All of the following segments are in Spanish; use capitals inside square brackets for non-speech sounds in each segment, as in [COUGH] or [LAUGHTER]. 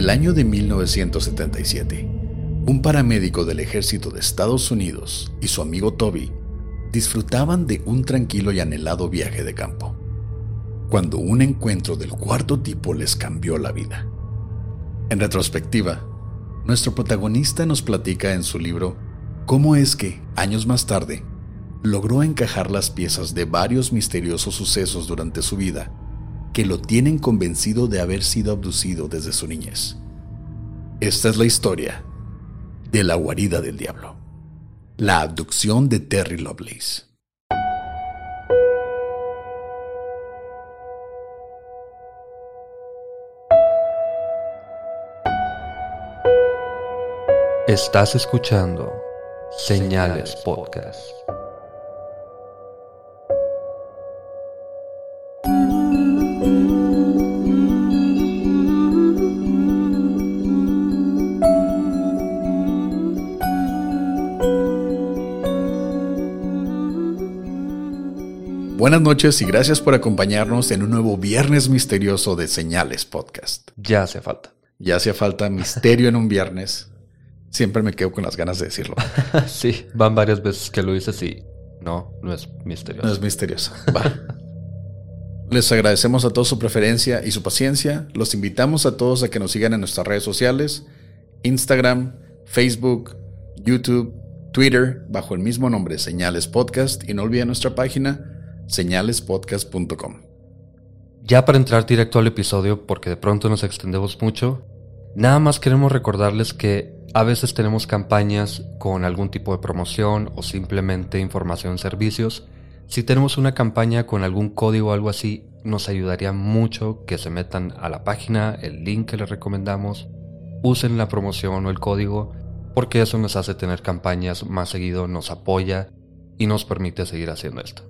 el año de 1977, un paramédico del ejército de Estados Unidos y su amigo Toby disfrutaban de un tranquilo y anhelado viaje de campo, cuando un encuentro del cuarto tipo les cambió la vida. En retrospectiva, nuestro protagonista nos platica en su libro cómo es que, años más tarde, logró encajar las piezas de varios misteriosos sucesos durante su vida que lo tienen convencido de haber sido abducido desde su niñez. Esta es la historia de la guarida del diablo, la abducción de Terry Lovelace. Estás escuchando Señales Podcast. Buenas noches y gracias por acompañarnos en un nuevo Viernes Misterioso de Señales Podcast. Ya hace falta. Ya hacía falta misterio en un viernes. Siempre me quedo con las ganas de decirlo. [LAUGHS] sí, van varias veces que lo dices y no, no es misterioso. No es misterioso. Va. Les agradecemos a todos su preferencia y su paciencia. Los invitamos a todos a que nos sigan en nuestras redes sociales, Instagram, Facebook, YouTube, Twitter, bajo el mismo nombre, Señales Podcast, y no olviden nuestra página, señalespodcast.com. Ya para entrar directo al episodio, porque de pronto nos extendemos mucho, nada más queremos recordarles que a veces tenemos campañas con algún tipo de promoción o simplemente información servicios. Si tenemos una campaña con algún código o algo así, nos ayudaría mucho que se metan a la página, el link que les recomendamos, usen la promoción o el código, porque eso nos hace tener campañas más seguido, nos apoya y nos permite seguir haciendo esto.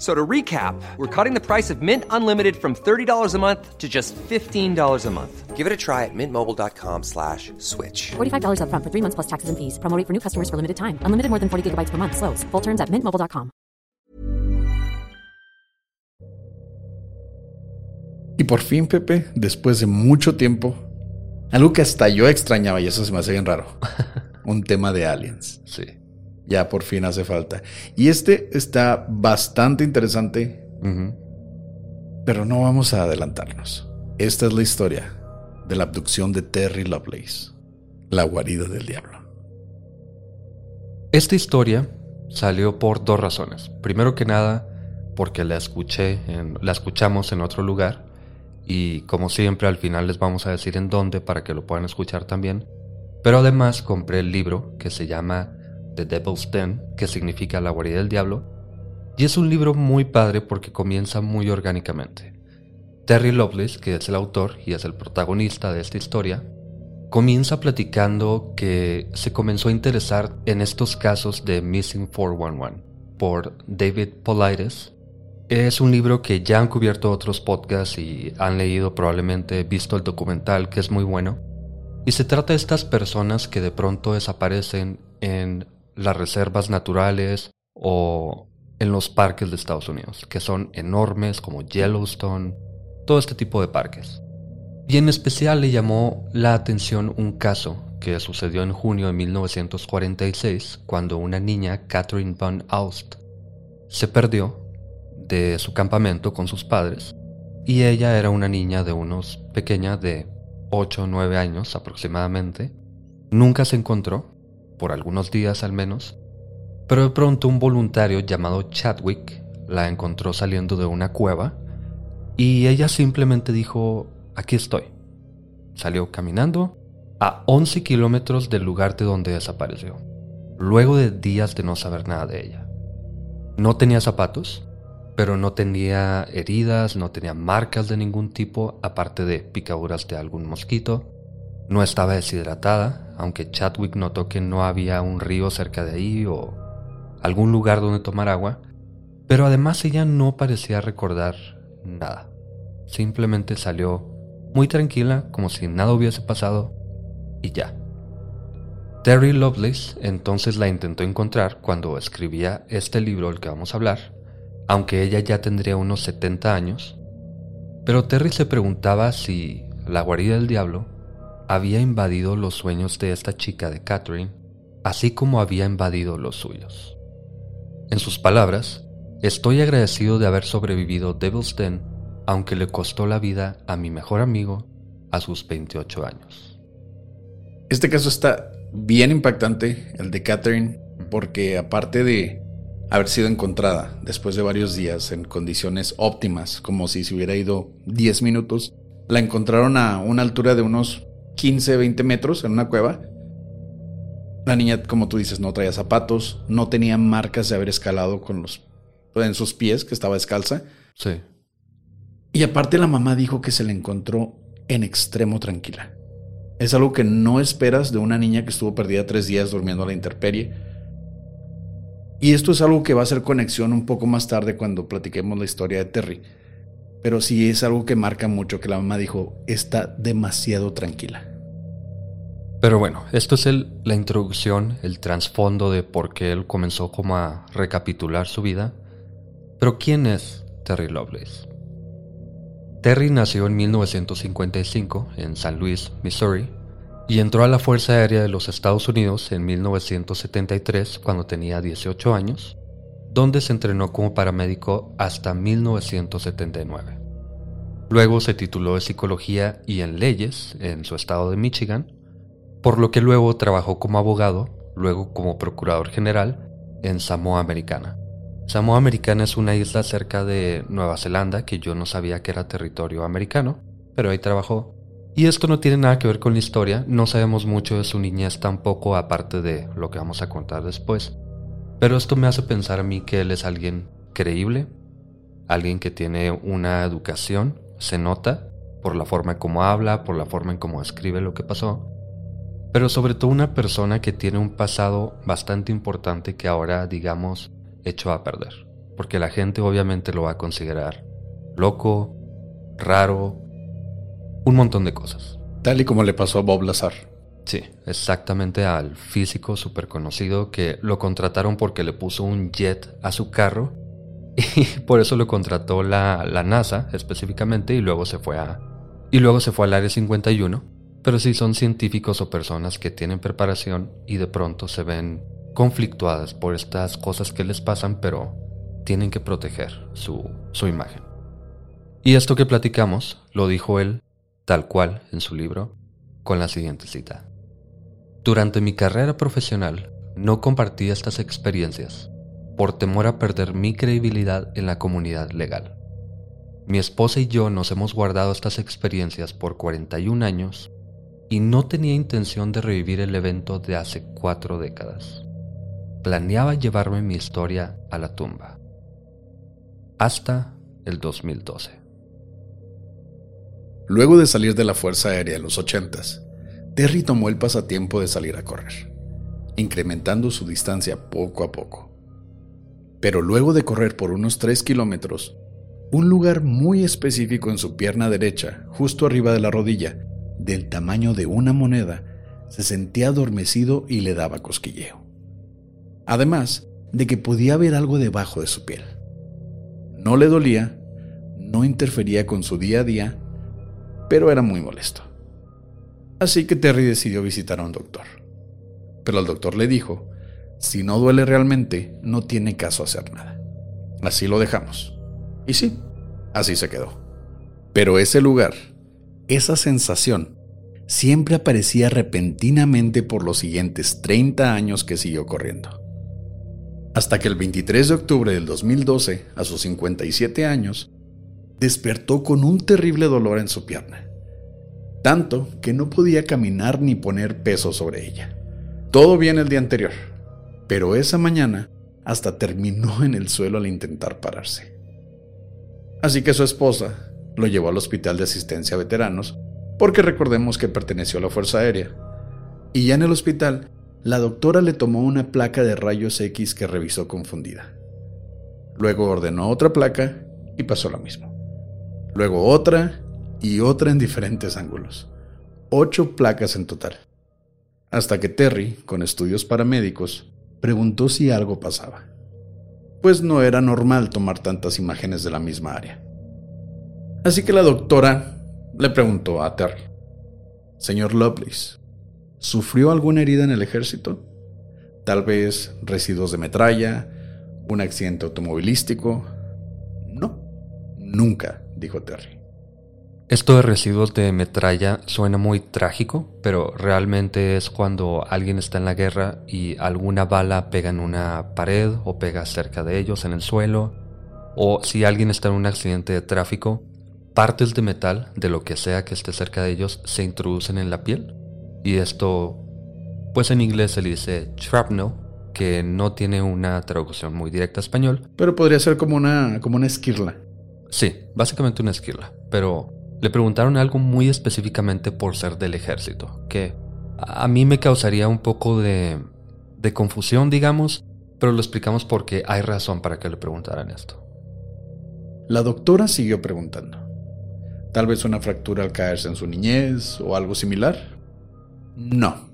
So to recap, we're cutting the price of Mint Unlimited from $30 a month to just $15 a month. Give it a try at mintmobile.com slash switch. $45 upfront for three months plus taxes and fees. Promo rate for new customers for limited time. Unlimited more than 40 gigabytes per month. Slows. Full terms at mintmobile.com. Y por fin, Pepe, después de mucho tiempo, algo que hasta yo extrañaba y eso se me hace bien raro, [LAUGHS] un tema de aliens. Sí. Ya por fin hace falta. Y este está bastante interesante, pero no vamos a adelantarnos. Esta es la historia de la abducción de Terry Lovelace, la guarida del diablo. Esta historia salió por dos razones. Primero que nada, porque la escuché, en, la escuchamos en otro lugar y como siempre al final les vamos a decir en dónde para que lo puedan escuchar también. Pero además compré el libro que se llama The Devil's Den, que significa La guarida del diablo, y es un libro muy padre porque comienza muy orgánicamente. Terry Lovelace, que es el autor y es el protagonista de esta historia, comienza platicando que se comenzó a interesar en estos casos de Missing 411 por David Politis. Es un libro que ya han cubierto otros podcasts y han leído probablemente, visto el documental que es muy bueno. Y se trata de estas personas que de pronto desaparecen en las reservas naturales o en los parques de Estados Unidos, que son enormes como Yellowstone, todo este tipo de parques. Y en especial le llamó la atención un caso que sucedió en junio de 1946 cuando una niña, Catherine Van Aust, se perdió de su campamento con sus padres y ella era una niña de unos pequeña de 8 o 9 años aproximadamente. Nunca se encontró, por algunos días al menos, pero de pronto un voluntario llamado Chadwick la encontró saliendo de una cueva y ella simplemente dijo, aquí estoy. Salió caminando a 11 kilómetros del lugar de donde desapareció, luego de días de no saber nada de ella. No tenía zapatos, pero no tenía heridas, no tenía marcas de ningún tipo, aparte de picaduras de algún mosquito. No estaba deshidratada, aunque Chadwick notó que no había un río cerca de ahí o algún lugar donde tomar agua, pero además ella no parecía recordar nada. Simplemente salió muy tranquila, como si nada hubiese pasado, y ya. Terry Lovelace entonces la intentó encontrar cuando escribía este libro del que vamos a hablar, aunque ella ya tendría unos 70 años, pero Terry se preguntaba si la guarida del diablo había invadido los sueños de esta chica de Catherine, así como había invadido los suyos. En sus palabras, estoy agradecido de haber sobrevivido Devil's Den, aunque le costó la vida a mi mejor amigo a sus 28 años. Este caso está bien impactante, el de Catherine, porque aparte de haber sido encontrada después de varios días en condiciones óptimas, como si se hubiera ido 10 minutos, la encontraron a una altura de unos 15, 20 metros en una cueva. La niña, como tú dices, no traía zapatos, no tenía marcas de haber escalado con los en sus pies, que estaba descalza. Sí. Y aparte la mamá dijo que se la encontró en extremo tranquila. Es algo que no esperas de una niña que estuvo perdida tres días durmiendo a la intemperie. Y esto es algo que va a hacer conexión un poco más tarde cuando platiquemos la historia de Terry. Pero sí es algo que marca mucho que la mamá dijo, está demasiado tranquila. Pero bueno, esto es el, la introducción, el trasfondo de por qué él comenzó como a recapitular su vida. Pero ¿quién es Terry Lovelace? Terry nació en 1955 en San Luis, Missouri, y entró a la Fuerza Aérea de los Estados Unidos en 1973 cuando tenía 18 años, donde se entrenó como paramédico hasta 1979. Luego se tituló de Psicología y en Leyes en su estado de Michigan, por lo que luego trabajó como abogado, luego como Procurador General en Samoa Americana. Samoa Americana es una isla cerca de Nueva Zelanda que yo no sabía que era territorio americano, pero ahí trabajó. Y esto no tiene nada que ver con la historia, no sabemos mucho de su niñez tampoco aparte de lo que vamos a contar después. Pero esto me hace pensar a mí que él es alguien creíble, alguien que tiene una educación, se nota por la forma en cómo habla, por la forma en cómo escribe lo que pasó, pero sobre todo una persona que tiene un pasado bastante importante que ahora, digamos, hecho a perder, porque la gente obviamente lo va a considerar loco, raro, un montón de cosas. Tal y como le pasó a Bob Lazar. Sí, exactamente al físico súper conocido que lo contrataron porque le puso un jet a su carro [LAUGHS] y por eso lo contrató la, la NASA específicamente y luego se fue a y luego se fue al área 51. Pero sí son científicos o personas que tienen preparación y de pronto se ven conflictuadas por estas cosas que les pasan, pero tienen que proteger su, su imagen. Y esto que platicamos lo dijo él tal cual en su libro, con la siguiente cita. Durante mi carrera profesional no compartí estas experiencias por temor a perder mi credibilidad en la comunidad legal. Mi esposa y yo nos hemos guardado estas experiencias por 41 años y no tenía intención de revivir el evento de hace cuatro décadas planeaba llevarme mi historia a la tumba. Hasta el 2012. Luego de salir de la Fuerza Aérea en los 80, Terry tomó el pasatiempo de salir a correr, incrementando su distancia poco a poco. Pero luego de correr por unos 3 kilómetros, un lugar muy específico en su pierna derecha, justo arriba de la rodilla, del tamaño de una moneda, se sentía adormecido y le daba cosquilleo además de que podía ver algo debajo de su piel. No le dolía, no interfería con su día a día, pero era muy molesto. Así que Terry decidió visitar a un doctor. Pero el doctor le dijo, si no duele realmente, no tiene caso hacer nada. Así lo dejamos. Y sí, así se quedó. Pero ese lugar, esa sensación, siempre aparecía repentinamente por los siguientes 30 años que siguió corriendo. Hasta que el 23 de octubre del 2012, a sus 57 años, despertó con un terrible dolor en su pierna, tanto que no podía caminar ni poner peso sobre ella. Todo bien el día anterior, pero esa mañana hasta terminó en el suelo al intentar pararse. Así que su esposa lo llevó al Hospital de Asistencia a Veteranos, porque recordemos que perteneció a la Fuerza Aérea. Y ya en el hospital, la doctora le tomó una placa de rayos X que revisó confundida. Luego ordenó otra placa y pasó lo mismo. Luego otra y otra en diferentes ángulos. Ocho placas en total. Hasta que Terry, con estudios paramédicos, preguntó si algo pasaba. Pues no era normal tomar tantas imágenes de la misma área. Así que la doctora le preguntó a Terry, Señor Lovelace, ¿sufrió alguna herida en el ejército? Tal vez residuos de metralla, un accidente automovilístico. No, nunca, dijo Terry. Esto de residuos de metralla suena muy trágico, pero realmente es cuando alguien está en la guerra y alguna bala pega en una pared o pega cerca de ellos en el suelo, o si alguien está en un accidente de tráfico partes de metal de lo que sea que esté cerca de ellos se introducen en la piel. Y esto, pues en inglés se le dice shrapnel, que no tiene una traducción muy directa a español. Pero podría ser como una, como una esquirla. Sí, básicamente una esquirla. Pero le preguntaron algo muy específicamente por ser del ejército, que a mí me causaría un poco de, de confusión, digamos, pero lo explicamos porque hay razón para que le preguntaran esto. La doctora siguió preguntando. Tal vez una fractura al caerse en su niñez o algo similar. No,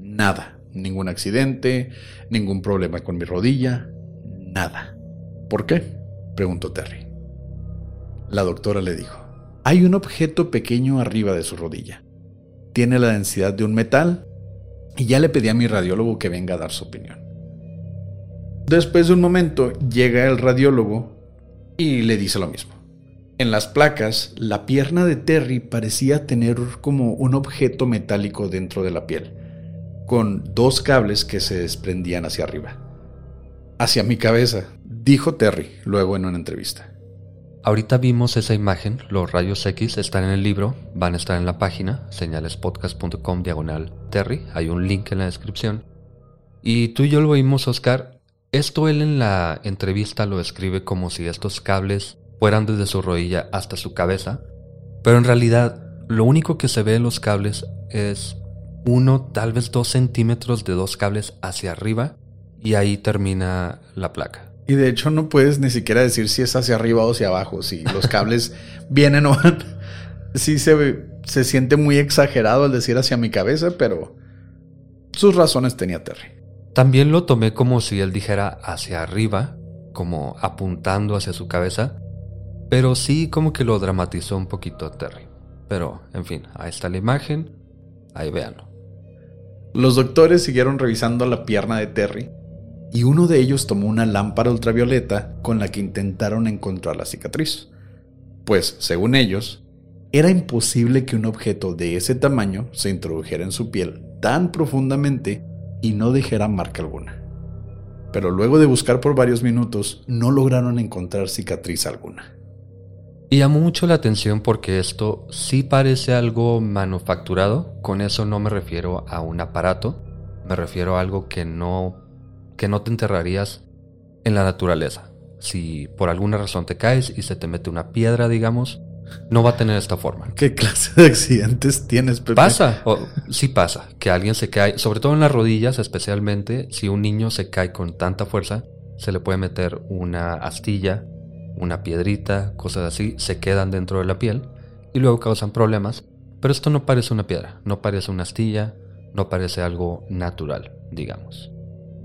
nada, ningún accidente, ningún problema con mi rodilla, nada. ¿Por qué? preguntó Terry. La doctora le dijo, hay un objeto pequeño arriba de su rodilla. Tiene la densidad de un metal y ya le pedí a mi radiólogo que venga a dar su opinión. Después de un momento llega el radiólogo y le dice lo mismo. En las placas, la pierna de Terry parecía tener como un objeto metálico dentro de la piel, con dos cables que se desprendían hacia arriba. Hacia mi cabeza, dijo Terry luego en una entrevista. Ahorita vimos esa imagen, los rayos X están en el libro, van a estar en la página, señalespodcast.com diagonal Terry, hay un link en la descripción. Y tú y yo lo vimos, Oscar. Esto él en la entrevista lo escribe como si estos cables fueran desde su rodilla hasta su cabeza, pero en realidad lo único que se ve en los cables es uno, tal vez dos centímetros de dos cables hacia arriba y ahí termina la placa. Y de hecho no puedes ni siquiera decir si es hacia arriba o hacia abajo, si los cables [LAUGHS] vienen o van. Sí se, se siente muy exagerado el decir hacia mi cabeza, pero sus razones tenía Terry. También lo tomé como si él dijera hacia arriba, como apuntando hacia su cabeza, pero sí como que lo dramatizó un poquito Terry. Pero, en fin, ahí está la imagen, ahí véanlo. Los doctores siguieron revisando la pierna de Terry y uno de ellos tomó una lámpara ultravioleta con la que intentaron encontrar la cicatriz. Pues, según ellos, era imposible que un objeto de ese tamaño se introdujera en su piel tan profundamente y no dejara marca alguna. Pero luego de buscar por varios minutos, no lograron encontrar cicatriz alguna. Y llamó mucho la atención porque esto sí parece algo manufacturado. Con eso no me refiero a un aparato, me refiero a algo que no, que no te enterrarías en la naturaleza. Si por alguna razón te caes y se te mete una piedra, digamos, no va a tener esta forma. ¿Qué clase de accidentes tienes, Pepe? Pasa, sí pasa, que alguien se cae, sobre todo en las rodillas especialmente, si un niño se cae con tanta fuerza, se le puede meter una astilla una piedrita, cosas así, se quedan dentro de la piel y luego causan problemas. Pero esto no parece una piedra, no parece una astilla, no parece algo natural, digamos.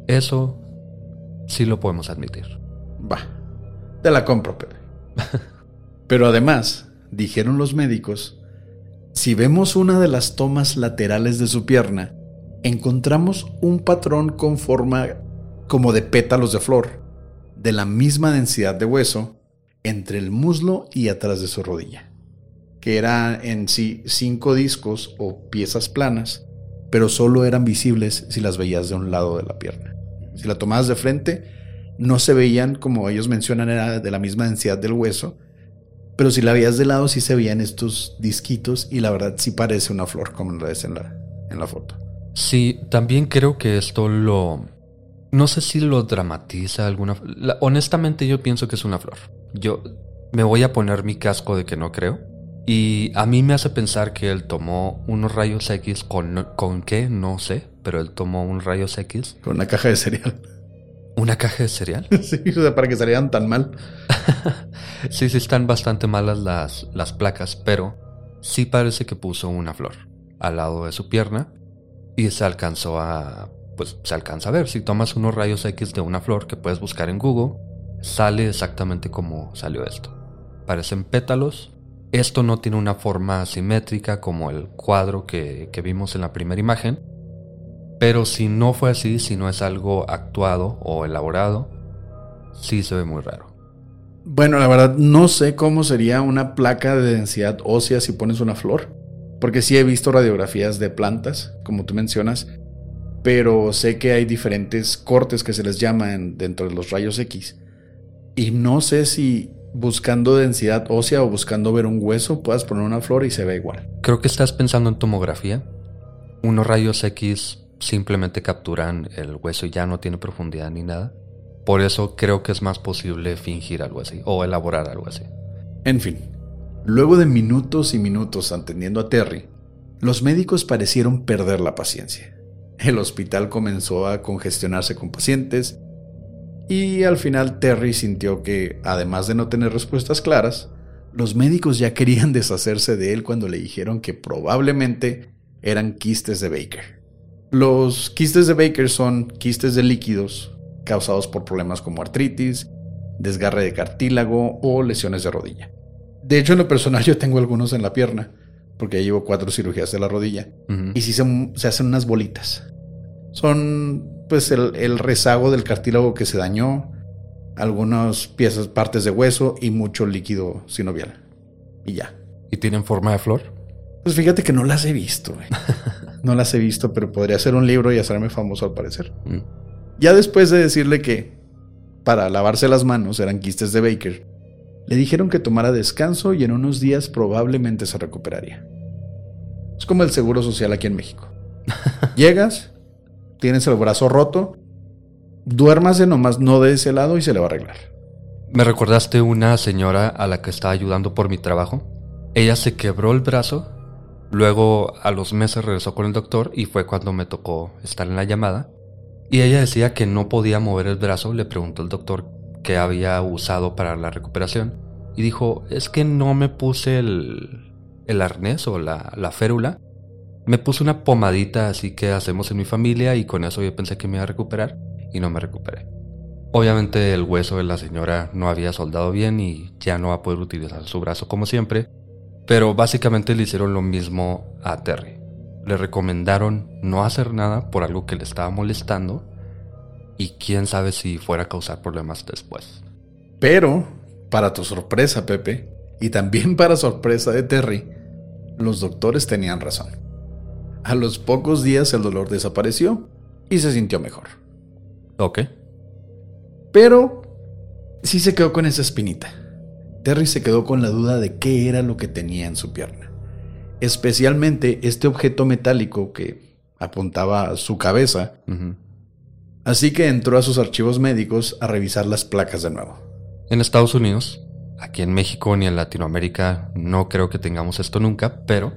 Eso sí lo podemos admitir. Va, te la compro, Pepe. [LAUGHS] Pero además, dijeron los médicos, Si vemos una de las tomas laterales de su pierna, encontramos un patrón con forma como de pétalos de flor, de la misma densidad de hueso, entre el muslo y atrás de su rodilla, que eran en sí cinco discos o piezas planas, pero solo eran visibles si las veías de un lado de la pierna. Si la tomabas de frente, no se veían, como ellos mencionan, era de la misma densidad del hueso, pero si la veías de lado sí se veían estos disquitos y la verdad sí parece una flor como lo ves en la, en la foto. Sí, también creo que esto lo... No sé si lo dramatiza alguna... honestamente yo pienso que es una flor. Yo me voy a poner mi casco de que no creo. Y a mí me hace pensar que él tomó unos rayos X con, con qué, no sé, pero él tomó un rayos X. Con una caja de cereal. ¿Una caja de cereal? [LAUGHS] sí, o sea, para que salieran tan mal. [LAUGHS] sí, sí, están bastante malas las, las placas, pero sí parece que puso una flor al lado de su pierna y se alcanzó a. Pues se alcanza a ver. Si tomas unos rayos X de una flor que puedes buscar en Google, sale exactamente como salió esto. Parecen pétalos. Esto no tiene una forma simétrica como el cuadro que, que vimos en la primera imagen pero si no fue así, si no es algo actuado o elaborado, sí se ve muy raro. Bueno, la verdad no sé cómo sería una placa de densidad ósea si pones una flor, porque sí he visto radiografías de plantas, como tú mencionas, pero sé que hay diferentes cortes que se les llaman dentro de los rayos X. Y no sé si buscando densidad ósea o buscando ver un hueso puedas poner una flor y se ve igual. Creo que estás pensando en tomografía. Unos rayos X simplemente capturan el hueso y ya no tiene profundidad ni nada. Por eso creo que es más posible fingir algo así o elaborar algo así. En fin, luego de minutos y minutos atendiendo a Terry, los médicos parecieron perder la paciencia. El hospital comenzó a congestionarse con pacientes y al final Terry sintió que, además de no tener respuestas claras, los médicos ya querían [LAUGHS] deshacerse de él cuando le dijeron que probablemente eran quistes de Baker. Los quistes de Baker son quistes de líquidos causados por problemas como artritis, desgarre de cartílago o lesiones de rodilla. De hecho, en lo personal [LAUGHS] yo tengo algunos en la pierna, porque ya llevo cuatro cirugías de la rodilla, y sí se, hacen unas bolitas. Son pues el, el, rezago del cartílago que se dañó, algunas piezas, partes de hueso y mucho líquido sinovial. Y ya. ¿Y tienen forma de flor? Pues fíjate que no las he visto. [LAUGHS] No las he visto, pero podría ser un libro y hacerme famoso al parecer. Mm. Ya después de decirle que para lavarse las manos eran quistes de Baker, le dijeron que tomara descanso y en unos días probablemente se recuperaría. Es como el seguro social aquí en México. [LAUGHS] Llegas, tienes el brazo roto, duérmase nomás no de ese lado y se le va a arreglar. Me recordaste una señora a la que estaba ayudando por mi trabajo. Ella se quebró el brazo Luego a los meses regresó con el doctor y fue cuando me tocó estar en la llamada. Y ella decía que no podía mover el brazo, le preguntó el doctor qué había usado para la recuperación. Y dijo, es que no me puse el, el arnés o la, la férula. Me puse una pomadita así que hacemos en mi familia y con eso yo pensé que me iba a recuperar y no me recuperé. Obviamente el hueso de la señora no había soldado bien y ya no va a poder utilizar su brazo como siempre, pero básicamente le hicieron lo mismo a Terry. Le recomendaron no hacer nada por algo que le estaba molestando y quién sabe si fuera a causar problemas después. Pero, para tu sorpresa, Pepe, y también [LAUGHS] para sorpresa de Terry, los doctores tenían razón. A los pocos días el dolor desapareció y se sintió mejor. Ok. Pero sí se quedó con esa espinita. Terry se quedó con la duda de qué era lo que tenía en su pierna, especialmente este objeto metálico que apuntaba a su cabeza. Así que entró a sus archivos médicos a revisar las placas de nuevo. En Estados Unidos, aquí en México ni en Latinoamérica no creo que tengamos esto nunca, pero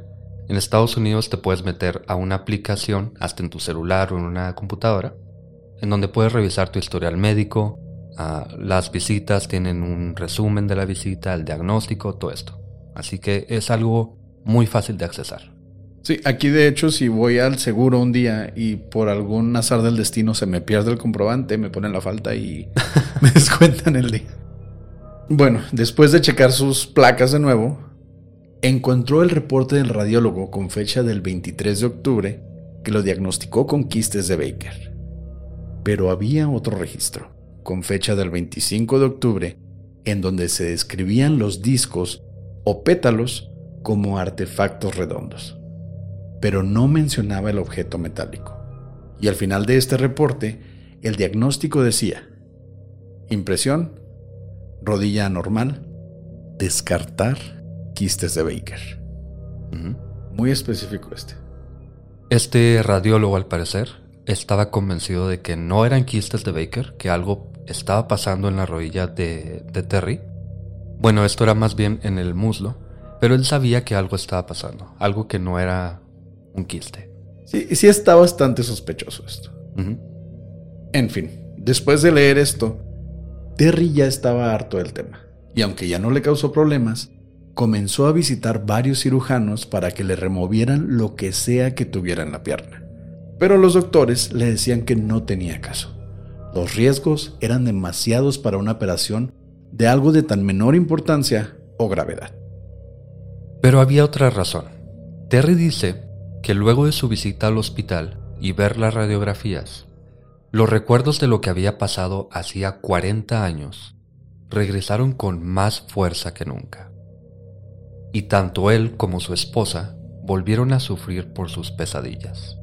en Estados Unidos te puedes meter a una aplicación, hasta en tu celular o en una computadora, en donde puedes revisar tu historial médico, Ah, las visitas tienen un resumen de la visita, el diagnóstico, todo esto. Así que es algo muy fácil de accesar. Sí, aquí de hecho si voy al seguro un día y por algún azar del destino se me pierde el comprobante, me ponen la falta y [LAUGHS] me descuentan el día. Bueno, después de checar sus placas de nuevo, encontró el reporte del radiólogo con fecha del 23 de octubre que lo diagnosticó con quistes de Baker. Pero había otro registro, con fecha del 25 de octubre, en donde se describían los discos o pétalos como artefactos redondos, pero no mencionaba el objeto metálico. Y al final de este reporte, el diagnóstico decía, impresión, rodilla anormal, descartar quistes de Baker. Muy específico este. Este radiólogo, al parecer, estaba convencido de que no eran quistes de Baker, que algo estaba pasando en la rodilla de, de Terry. Bueno, esto era más bien en el muslo, pero él sabía que algo estaba pasando, algo que no era un quiste. Sí, sí está bastante sospechoso esto. En fin, después de leer esto, Terry ya estaba harto del tema, y aunque ya no le causó problemas, comenzó a visitar varios cirujanos para que le removieran lo que sea que tuviera en la pierna. Pero los doctores le decían que no tenía caso. Los riesgos eran demasiados para una operación de algo de tan menor importancia o gravedad. Pero había otra razón. Terry dice que luego de su visita al hospital y ver las radiografías, los recuerdos de lo que había pasado hacía 40 años regresaron con más fuerza que nunca y tanto él como su esposa volvieron a sufrir por sus pesadillas,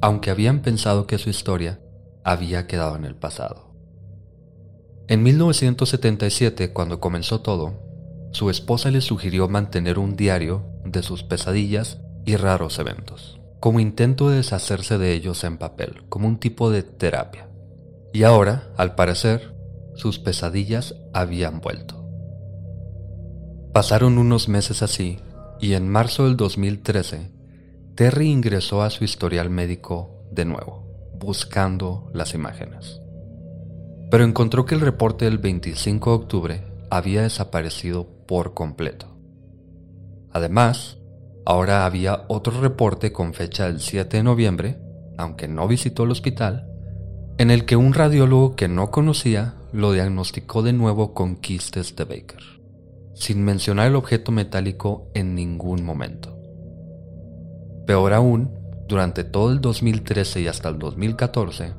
aunque habían pensado que su historia había quedado en el pasado. En 1977, cuando comenzó todo, su esposa le sugirió mantener un diario de sus pesadillas y raros eventos, como intento de deshacerse de ellos en papel, como un tipo de terapia. Y ahora, al parecer, sus pesadillas habían vuelto. Pasaron unos meses así y en marzo del 2013, Terry ingresó a su historial médico de nuevo, buscando las imágenes. Pero encontró que el reporte del 25 de octubre había desaparecido por completo. Además, ahora había otro reporte con fecha del 7 de noviembre, aunque no visitó el hospital, en el que un radiólogo que no conocía lo diagnosticó de nuevo con quistes de Baker sin mencionar el objeto metálico en ningún momento. Peor aún, durante todo el 2013 y hasta el 2014,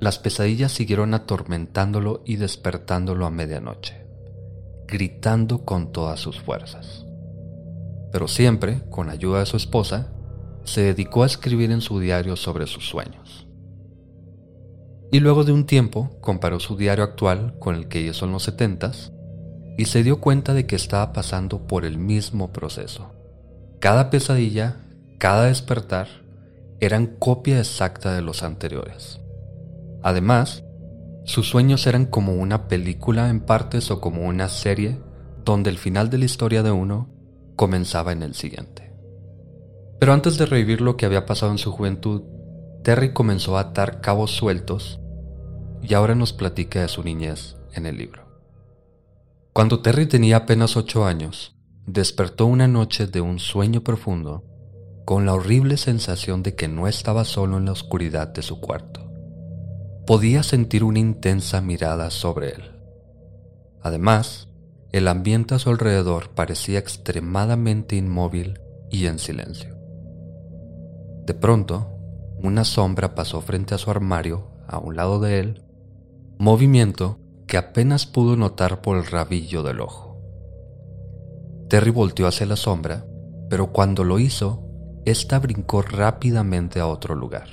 las pesadillas siguieron atormentándolo y despertándolo a medianoche, gritando con todas sus fuerzas. Pero siempre, con ayuda de su esposa, se dedicó a escribir en su diario sobre sus sueños. Y luego de un tiempo comparó su diario actual con el que hizo en los setentas y se dio cuenta de que estaba pasando por el mismo proceso. Cada pesadilla, cada despertar, eran copia exacta de los anteriores. Además, sus sueños eran como una película en partes o como una serie donde el final de la historia de uno comenzaba en el siguiente. Pero antes de revivir lo que había pasado en su juventud, Terry comenzó a atar cabos sueltos y ahora nos platica de su niñez en el libro. Cuando Terry tenía apenas ocho años, despertó una noche de un sueño profundo con la horrible sensación de que no estaba solo en la oscuridad de su cuarto. Podía sentir una intensa mirada sobre él. Además, el ambiente a su alrededor parecía extremadamente inmóvil y en silencio. De pronto, una sombra pasó frente a su armario a un lado de él, movimiento que apenas pudo notar por el rabillo del ojo. Terry volteó hacia la sombra, pero cuando lo hizo, ésta brincó rápidamente a otro lugar.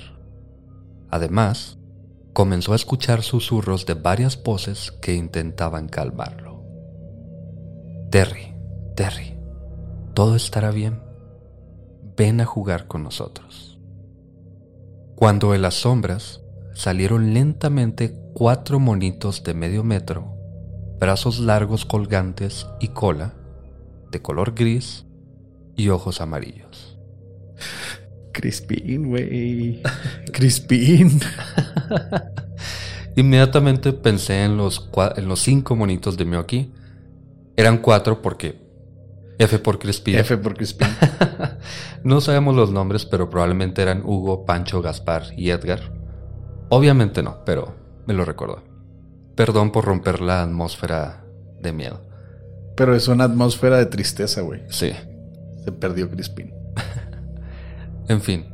Además, comenzó a escuchar susurros de varias voces que intentaban calmarlo. Terry, Terry, todo estará bien. Ven a jugar con nosotros. Cuando de las sombras salieron lentamente cuatro monitos de medio metro, brazos largos colgantes y cola, de color gris y ojos amarillos. Crispin, güey. [LAUGHS] Crispin. [LAUGHS] Inmediatamente pensé en los, en los cinco monitos de Miyoki. Eran cuatro porque F por Crispin. F por Crispin. [LAUGHS] no sabemos los nombres, pero probablemente eran Hugo, Pancho, Gaspar y Edgar. Obviamente no, pero me lo recordó. Perdón por romper la atmósfera de miedo. Pero es una atmósfera de tristeza, güey. Sí. Se perdió Crispin. En fin,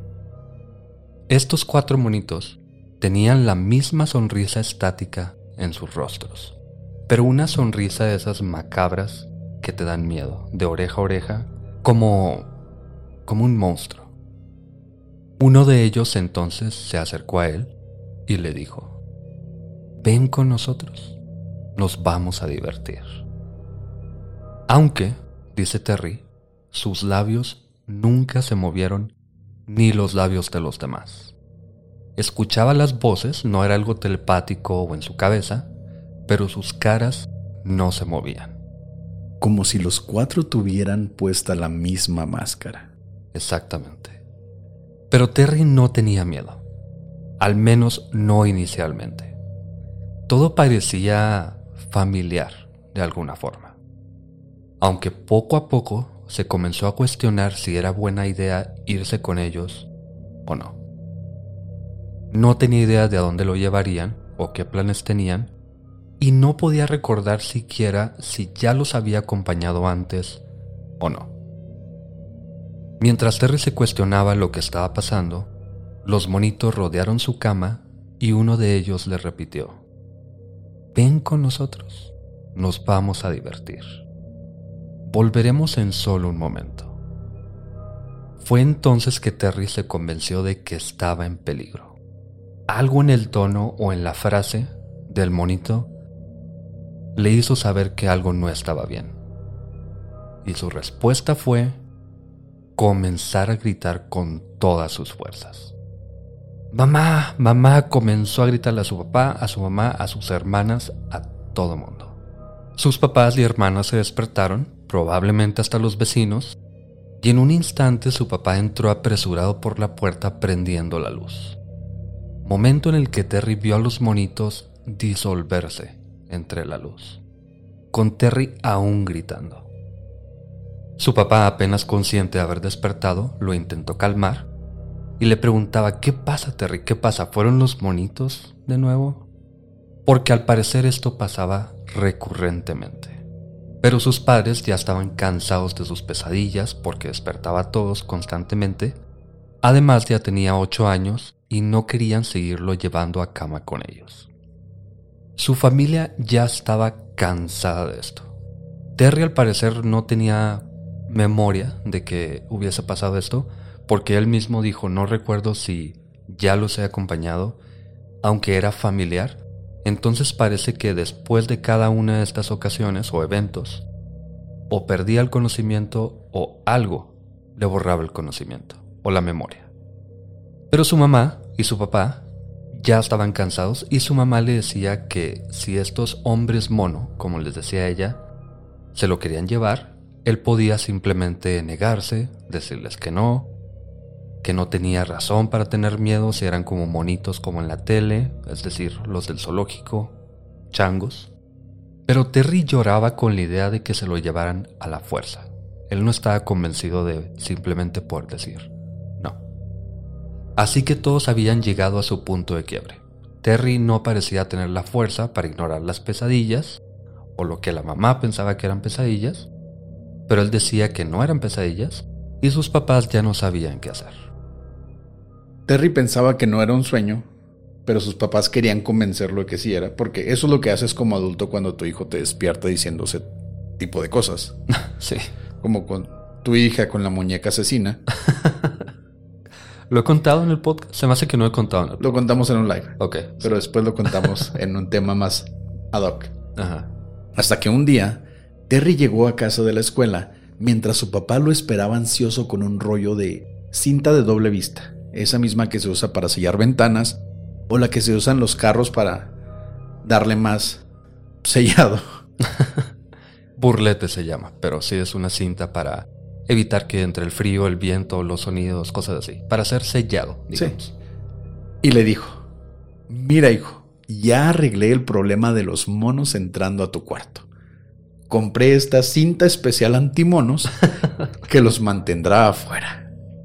estos cuatro monitos tenían la misma sonrisa estática en sus rostros, pero una sonrisa de esas macabras que te dan miedo, de oreja a oreja, como como un monstruo. Uno de ellos entonces se acercó a él y le dijo, ven con nosotros, nos vamos a divertir. Aunque, dice Terry, sus labios nunca se movieron ni los labios de los demás. Escuchaba las voces, no era algo telepático o en su cabeza, pero sus caras no se movían. Como si los cuatro tuvieran puesta la misma máscara. Exactamente. Pero Terry no tenía miedo, al menos no inicialmente. Todo parecía familiar de alguna forma, aunque poco a poco se comenzó a cuestionar si era buena idea irse con ellos o no. No tenía idea de a dónde lo llevarían o qué planes tenían, y no podía recordar siquiera si ya los había acompañado antes o no. Mientras Terry se cuestionaba lo que estaba pasando, los monitos rodearon su cama y uno de ellos le repitió, Ven con nosotros, nos vamos a divertir. Volveremos en solo un momento. Fue entonces que Terry se convenció de que estaba en peligro. Algo en el tono o en la frase del monito le hizo saber que algo no estaba bien. Y su respuesta fue comenzar a gritar con todas sus fuerzas. Mamá, mamá comenzó a gritarle a su papá, a su mamá, a sus hermanas, a todo mundo. Sus papás y hermanas se despertaron, probablemente hasta los vecinos, y en un instante su papá entró apresurado por la puerta prendiendo la luz. Momento en el que Terry vio a los monitos disolverse entre la luz, con Terry aún gritando. Su papá, apenas consciente de haber despertado, lo intentó calmar y le preguntaba, ¿qué pasa, Terry? ¿Qué pasa? ¿Fueron los monitos de nuevo? Porque al parecer esto pasaba recurrentemente. Pero sus padres ya estaban cansados de sus pesadillas porque despertaba a todos constantemente. Además ya tenía ocho años y no querían seguirlo llevando a cama con ellos. Su familia ya estaba cansada de esto. Terry al parecer no tenía memoria de que hubiese pasado esto, porque él mismo dijo, no recuerdo si ya los he acompañado, aunque era familiar. Entonces parece que después de cada una de estas ocasiones o eventos, o perdía el conocimiento o algo le borraba el conocimiento o la memoria. Pero su mamá y su papá ya estaban cansados y su mamá le decía que si estos hombres mono, como les decía ella, se lo querían llevar, él podía simplemente negarse, decirles que no, que no tenía razón para tener miedo si eran como monitos como en la tele, es decir, los del zoológico, changos. Pero Terry lloraba con la idea de que se lo llevaran a la fuerza. Él no estaba convencido de simplemente por decir no. Así que todos habían llegado a su punto de quiebre. Terry no parecía tener la fuerza para ignorar las pesadillas, o lo que la mamá pensaba que eran pesadillas, pero él decía que no eran pesadillas y sus papás ya no sabían qué hacer. Terry pensaba que no era un sueño, pero sus papás querían convencerlo de que sí era, porque eso es lo que haces como adulto cuando tu hijo te despierta diciéndose tipo de cosas. [LAUGHS] sí. Como con tu hija con la muñeca asesina. [LAUGHS] ¿Lo he contado en el podcast? Se me hace que no he contado en el Lo contamos en un live. Ok. Pero después lo contamos [LAUGHS] en un tema más ad hoc. Ajá. Hasta que un día Terry llegó a casa de la escuela mientras su papá lo esperaba ansioso con un rollo de cinta de doble vista, esa misma que se usa para sellar ventanas o la que se usa en los carros para darle más sellado. [LAUGHS] Burlete se llama, pero sí es una cinta para evitar que entre el frío, el viento, los sonidos, cosas así, para ser sellado, digamos. Sí. Y le dijo, mira hijo, ya arreglé el problema de los monos entrando a tu cuarto compré esta cinta especial antimonos [LAUGHS] que los mantendrá afuera.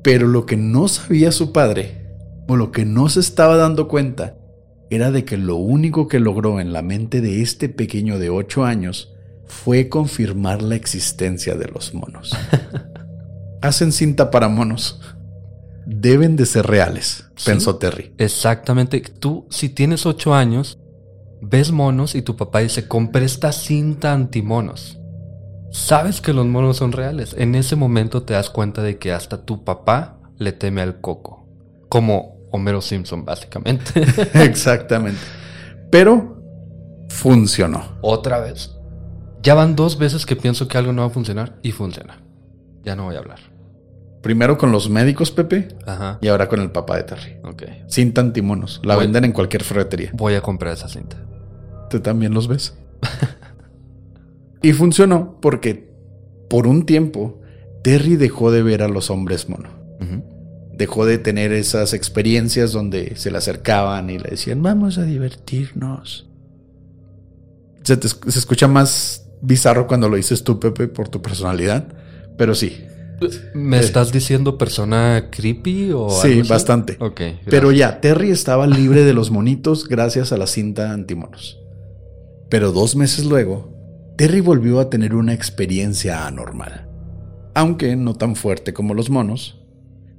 Pero lo que no sabía su padre, o lo que no se estaba dando cuenta, era de que lo único que logró en la mente de este pequeño de 8 años fue confirmar la existencia de los monos. [LAUGHS] hacen cinta para monos. Deben de ser reales, Sí. pensó Terry. Exactamente. Tú, si tienes ocho años, ves monos y tu papá dice, compré esta cinta antimonos. Sabes que los monos son reales. En ese momento te das cuenta de que hasta tu papá le teme al coco. Como Homero Simpson, básicamente. [LAUGHS] [LAUGHS] Exactamente. Pero funcionó. Otra vez. Ya van dos veces que pienso que algo no va a funcionar y funciona. Ya no voy a hablar. Primero con los médicos, Pepe, Ajá. y ahora con el papá de Terry. Ok. Cinta antimonos. La Voy- venden en cualquier ferretería. Voy a comprar esa cinta. ¿Tú también los ves? [LAUGHS] y funcionó porque por un tiempo Terry dejó de ver a los hombres mono. Dejó de tener esas experiencias donde se le acercaban y le decían, vamos a divertirnos. Se, te se escucha más bizarro cuando lo dices tú, Pepe, por tu personalidad, pero sí, ¿Me estás diciendo persona creepy o Sí, algo así? bastante. Ok. Pero ya, Terry estaba libre de los monitos gracias a la cinta antimonos. Pero dos meses luego, Terry volvió a tener una experiencia anormal. Aunque no tan fuerte como los monos,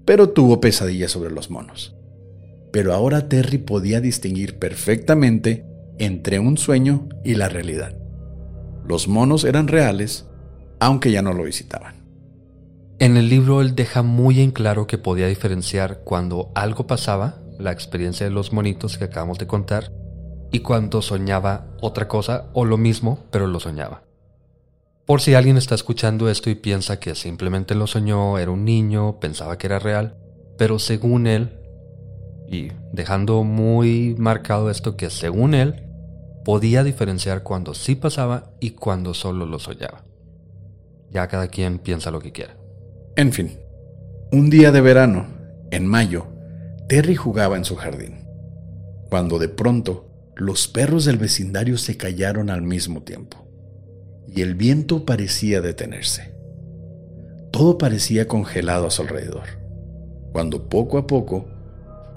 pero tuvo pesadillas sobre los monos. Pero ahora Terry podía distinguir perfectamente entre un sueño y la realidad. Los monos eran reales, aunque ya no lo visitaban. En el libro él deja muy en claro que podía diferenciar cuando algo pasaba, la experiencia de los monitos que acabamos de contar, y cuando soñaba otra cosa o lo mismo, pero lo soñaba. Por si alguien está escuchando esto y piensa que simplemente lo soñó, era un niño, pensaba que era real, pero según él, y dejando muy marcado esto que según él, podía diferenciar cuando sí pasaba y cuando solo lo soñaba. Ya cada quien piensa lo que quiera. En fin, un día de verano, en mayo, Terry jugaba en su jardín, cuando de pronto los perros del vecindario se callaron al mismo tiempo, y el viento parecía detenerse. Todo parecía congelado a su alrededor, cuando poco a poco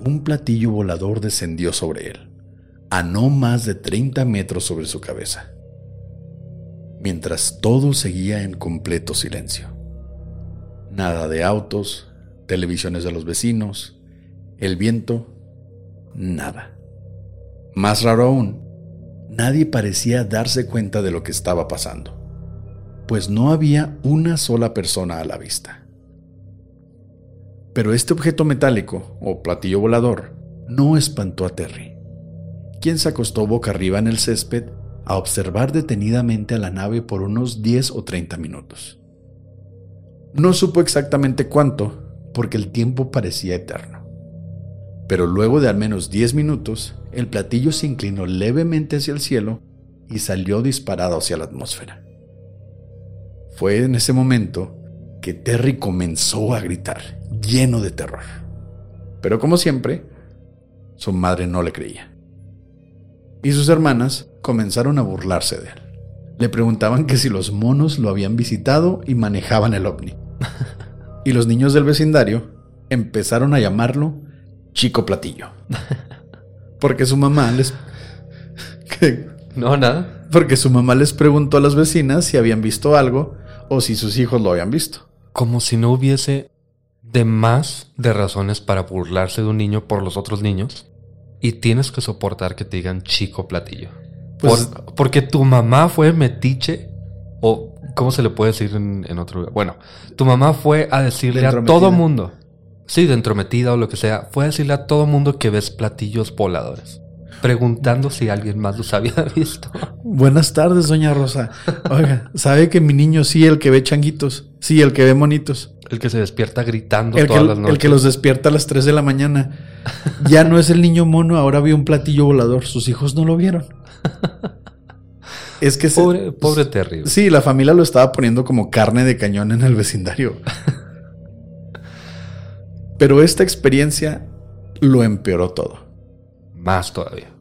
un platillo volador descendió sobre él, a no más de 30 metros sobre su cabeza, mientras todo seguía en completo silencio. Nada de autos, televisiones de los vecinos, el viento, nada. Más raro aún, nadie parecía darse cuenta de lo que estaba pasando, pues no había una sola persona a la vista. Pero este objeto metálico, o platillo volador, no espantó a Terry, quien se acostó boca arriba en el césped a observar detenidamente a la nave por unos 10 o 30 minutos. No supo exactamente cuánto, porque el tiempo parecía eterno. Pero luego de al menos 10 minutos, el platillo se inclinó levemente hacia el cielo y salió disparado hacia la atmósfera. Fue en ese momento que Terry comenzó a gritar, lleno de terror. Pero como siempre, su madre no le creía. Y sus hermanas comenzaron a burlarse de él. Le preguntaban que si los monos lo habían visitado y manejaban el ovni. [LAUGHS] Y los niños del vecindario empezaron a llamarlo Chico Platillo. [LAUGHS] Porque su mamá les... ¿Qué? No, nada. Porque su mamá les preguntó a las vecinas si habían visto algo o si sus hijos lo habían visto. Como si no hubiese de más de razones para burlarse de un niño por los otros niños. Y tienes que soportar que te digan chico platillo. Pues- Por- porque tu mamá fue metiche. O, ¿cómo se le puede decir en, en otro lugar? Bueno, tu mamá fue a decirle a todo mundo. Sí, de entrometida o lo que sea. Fue a decirle a todo mundo que ves platillos voladores. Preguntando si alguien más los había [LAUGHS] visto. Buenas tardes, doña Rosa. Oiga, ¿sabe que mi niño sí, el que ve changuitos? Sí, el que ve monitos. El que se despierta gritando El que, todas las noches. el que los despierta a las 3 de la mañana. [LAUGHS] Ya no es el niño mono, ahora vio un platillo volador. Sus hijos no lo vieron. Es que se- Pobre, pobre Terry. Sí, la familia lo estaba poniendo como carne de cañón en el vecindario. [LAUGHS] Pero esta experiencia lo empeoró todo. Más todavía.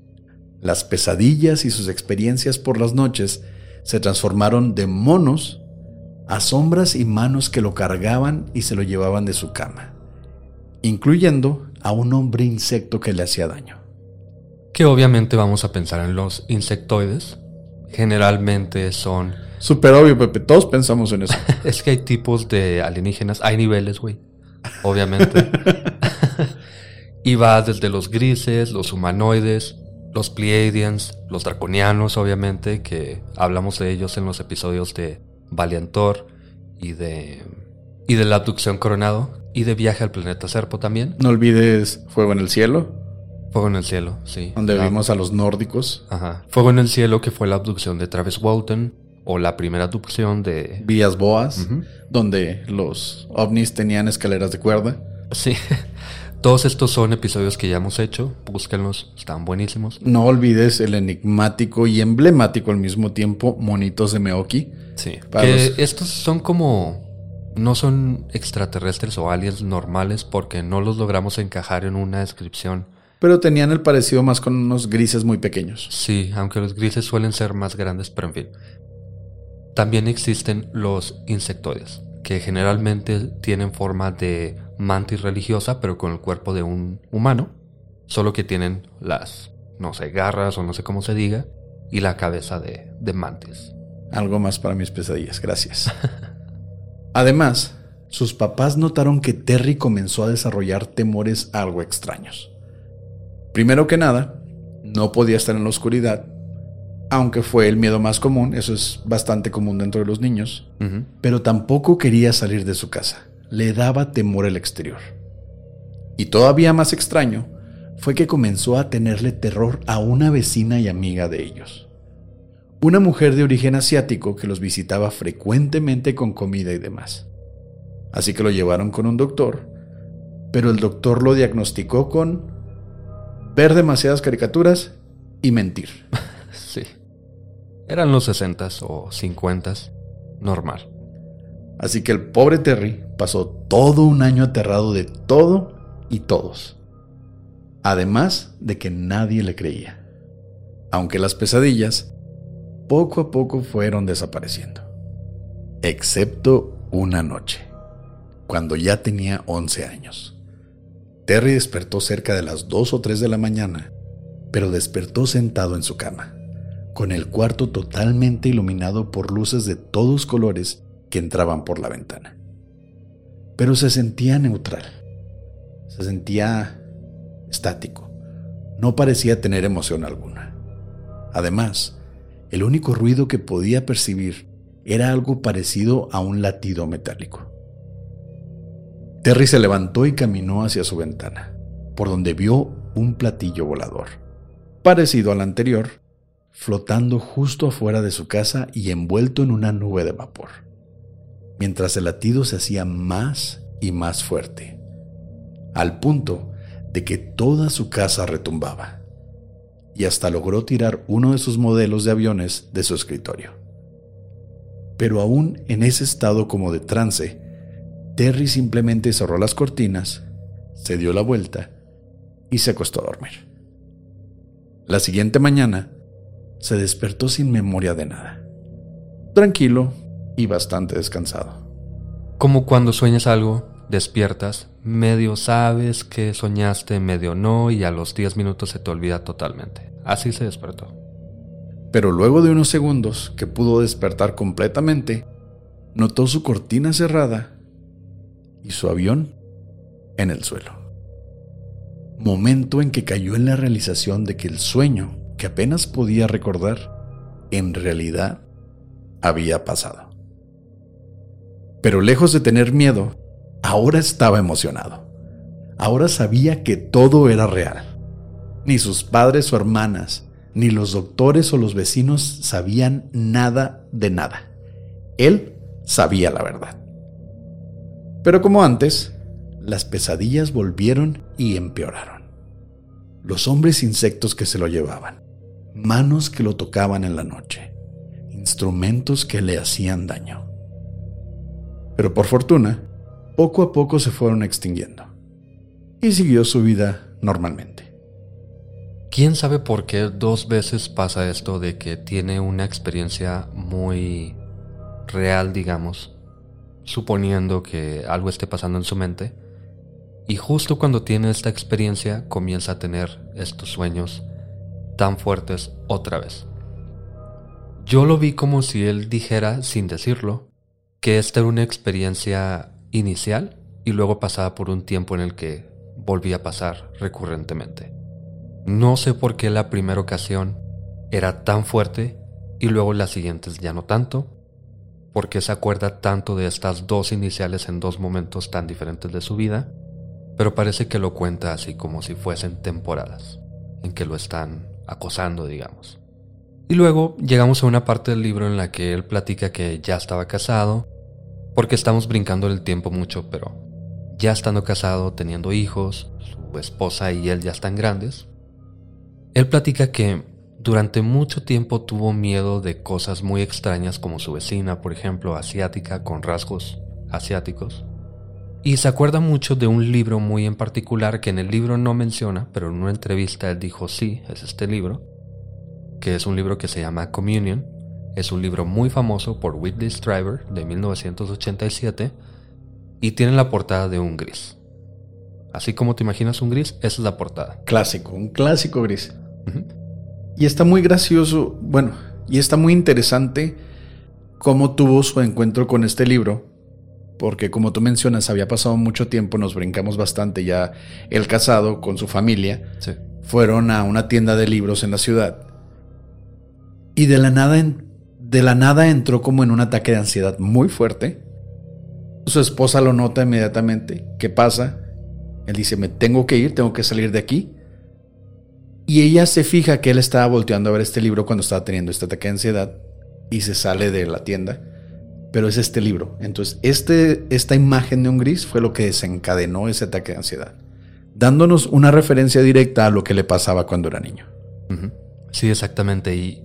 Las pesadillas y sus experiencias por las noches se transformaron de monos a sombras y manos que lo cargaban y se lo llevaban de su cama, incluyendo a un hombre insecto que le hacía daño. Que obviamente vamos a pensar en los insectoides. Generalmente son Súper obvio, Pepe. Todos pensamos en eso. [LAUGHS] es que hay tipos de alienígenas, hay niveles, güey. Obviamente. [LAUGHS] y va desde los grises, los humanoides, los Pleiadians, los draconianos, obviamente, que hablamos de ellos en los episodios de Valiantor y de, y de la abducción coronado y de viaje al planeta Serpo también. No olvides Fuego en el Cielo. Fuego en el Cielo, sí. Donde vimos a los nórdicos. Ajá. Fuego en el Cielo, que fue la abducción de Travis Walton, o la primera abducción de... Vías Boas, donde los ovnis tenían escaleras de cuerda. Sí. [LAUGHS] Todos estos son episodios que ya hemos hecho, búsquenlos, están buenísimos. No olvides el enigmático y emblemático al mismo tiempo Monitos de Meoki. Sí, que estos son como... No son extraterrestres o aliens normales porque no los logramos encajar en una descripción. Pero tenían el parecido más con unos grises muy pequeños. Sí, aunque los grises suelen ser más grandes, pero en fin. También existen los insectoides, que generalmente tienen forma de mantis religiosa, pero con el cuerpo de un humano, solo que tienen las, no sé, garras o no sé cómo se diga, y la cabeza de, de mantis. Algo más para mis pesadillas, gracias. [LAUGHS] Además, sus papás notaron que Terry comenzó a desarrollar temores algo extraños. Primero que nada, no podía estar en la oscuridad, aunque fue el miedo más común, eso es bastante común dentro de los niños, pero tampoco quería salir de su casa le daba temor el exterior. Y todavía más extraño fue que comenzó a tenerle terror a una vecina y amiga de ellos. Una mujer de origen asiático que los visitaba frecuentemente con comida y demás. Así que lo llevaron con un doctor, pero el doctor lo diagnosticó con ver demasiadas caricaturas y mentir. [LAUGHS] Sí. Eran los 60 o 50 normal. Así que el pobre Terry pasó todo un año aterrado de todo y todos. Además de que nadie le creía. Aunque las pesadillas poco a poco fueron desapareciendo. Excepto una noche, cuando ya tenía 11 años. Terry despertó cerca de las 2 o 3 de la mañana, pero despertó sentado en su cama, con el cuarto totalmente iluminado por luces de todos colores que entraban por la ventana. Pero se sentía neutral, se sentía estático, no parecía tener emoción alguna. Además, el único ruido que podía percibir era algo parecido a un latido metálico. Terry se levantó y caminó hacia su ventana, por donde vio un platillo volador, parecido al anterior, flotando justo afuera de su casa y envuelto en una nube de vapor mientras el latido se hacía más y más fuerte, al punto de que toda su casa retumbaba, y hasta logró tirar uno de sus modelos de aviones de su escritorio. Pero aún en ese estado como de trance, Terry simplemente cerró las cortinas, se dio la vuelta y se acostó a dormir. La siguiente mañana, se despertó sin memoria de nada. Tranquilo, y bastante descansado. Como cuando sueñas algo, despiertas, medio sabes que soñaste, medio no, y a los 10 minutos se te olvida totalmente. Así se despertó. Pero luego de unos segundos que pudo despertar completamente, notó su cortina cerrada y su avión en el suelo. Momento en que cayó en la realización de que el sueño que apenas podía recordar, en realidad había pasado. Pero lejos de tener miedo, ahora estaba emocionado. Ahora sabía que todo era real. Ni sus padres o hermanas, ni los doctores o los vecinos sabían nada de nada. Él sabía la verdad. Pero como antes, las pesadillas volvieron y empeoraron. Los hombres insectos que se lo llevaban, manos que lo tocaban en la noche, instrumentos que le hacían daño pero por fortuna, poco a poco se fueron extinguiendo y siguió su vida normalmente. ¿Quién sabe por qué dos veces pasa esto de que tiene una experiencia muy real, digamos, suponiendo que algo esté pasando en su mente, y justo cuando tiene esta experiencia comienza a tener estos sueños tan fuertes otra vez? Yo lo vi como si él dijera, sin decirlo, que esta era una experiencia inicial y luego pasaba por un tiempo en el que volvía a pasar recurrentemente. No sé por qué la primera ocasión era tan fuerte y luego las siguientes ya no tanto, porque se acuerda tanto de estas dos iniciales en dos momentos tan diferentes de su vida, pero parece que lo cuenta así como si fuesen temporadas, en que lo están acosando, digamos. Y luego llegamos a una parte del libro en la que él platica que ya estaba casado, porque estamos brincando el tiempo mucho, pero ya estando casado, teniendo hijos, su esposa y él ya están grandes. Él platica que durante mucho tiempo tuvo miedo de cosas muy extrañas como su vecina, por ejemplo, asiática, con rasgos asiáticos. Y se acuerda mucho de un libro muy en particular que en el libro no menciona, pero en una entrevista él dijo sí, es este libro, que es un libro que se llama Communion. Es un libro muy famoso por Whitley Strieber de 1987 y tiene la portada de un gris. Así como te imaginas un gris, esa es la portada. Clásico, un clásico gris. Y está muy gracioso, bueno, y está muy interesante cómo tuvo su encuentro con este libro, porque como tú mencionas, había pasado mucho tiempo, nos brincamos bastante ya el casado con su familia. Fueron a una tienda de libros en la ciudad. Y de la nada, de la nada entró como en un ataque de ansiedad muy fuerte. Su esposa lo nota inmediatamente. ¿Qué pasa? Él dice, me tengo que ir, tengo que salir de aquí. Y ella se fija que él estaba volteando a ver este libro cuando estaba teniendo este ataque de ansiedad y se sale de la tienda. Pero es este libro. Entonces, este, esta imagen de un gris fue lo que desencadenó ese ataque de ansiedad, dándonos una referencia directa a lo que le pasaba cuando era niño. Sí, exactamente. Y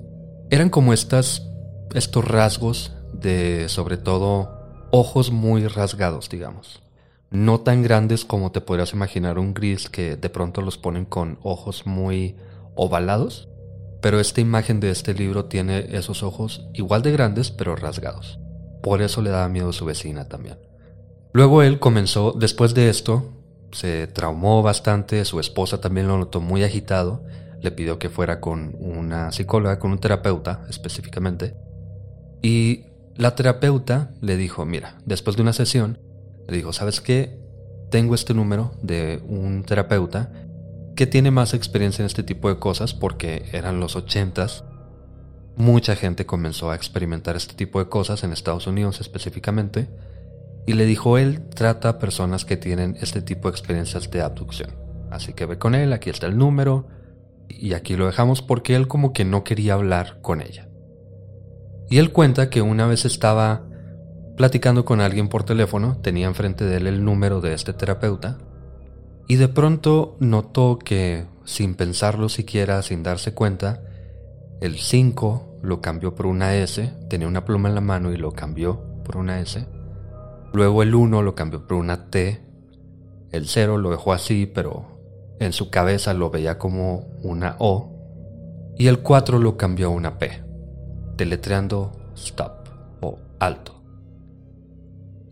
eran como estas, estos rasgos de, sobre todo, ojos muy rasgados, digamos no tan grandes como te podrías imaginar un gris que de pronto los ponen con ojos muy ovalados, pero esta imagen de este libro tiene esos ojos igual de grandes pero rasgados. Por eso le daba miedo a su vecina también. Luego él comenzó, después de esto, se traumó bastante, su esposa también lo notó muy agitado, le pidió que fuera con una psicóloga, con un terapeuta específicamente, y la terapeuta le dijo, mira, después de una sesión, le digo, ¿sabes qué? Tengo este número de un terapeuta que tiene más experiencia en este tipo de cosas porque eran los ochentas. Mucha gente comenzó a experimentar este tipo de cosas en Estados Unidos específicamente. Y le dijo, él trata a personas que tienen este tipo de experiencias de abducción. Así que ve con él, aquí está el número. Y aquí lo dejamos porque él como que no quería hablar con ella. Y él cuenta que una vez estaba Platicando con alguien por teléfono, tenía enfrente de él el número de este terapeuta y de pronto notó que, sin pensarlo siquiera, sin darse cuenta, el 5 lo cambió por una S, tenía una pluma en la mano y lo cambió por una S. Luego el 1 lo cambió por una T, el 0 lo dejó así, pero en su cabeza lo veía como una O, y el 4 lo cambió a una P, deletreando stop o alto.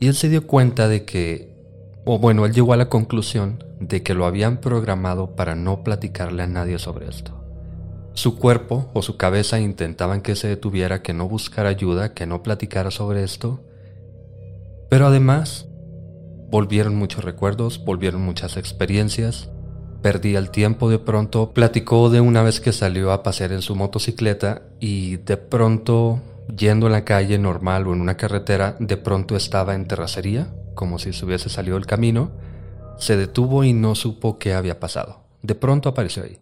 Y él se dio cuenta de que, o bueno, él llegó a la conclusión de que lo habían programado para no platicarle a nadie sobre esto. Su cuerpo o su cabeza intentaban que se detuviera, que no buscara ayuda, que no platicara sobre esto. Pero además, volvieron muchos recuerdos, volvieron muchas experiencias. Perdía el tiempo de pronto, platicó de una vez que salió a pasear en su motocicleta y de pronto yendo en la calle normal o en una carretera, de pronto estaba en terracería, como si se hubiese salido del camino, se detuvo y no supo qué había pasado. De pronto apareció ahí.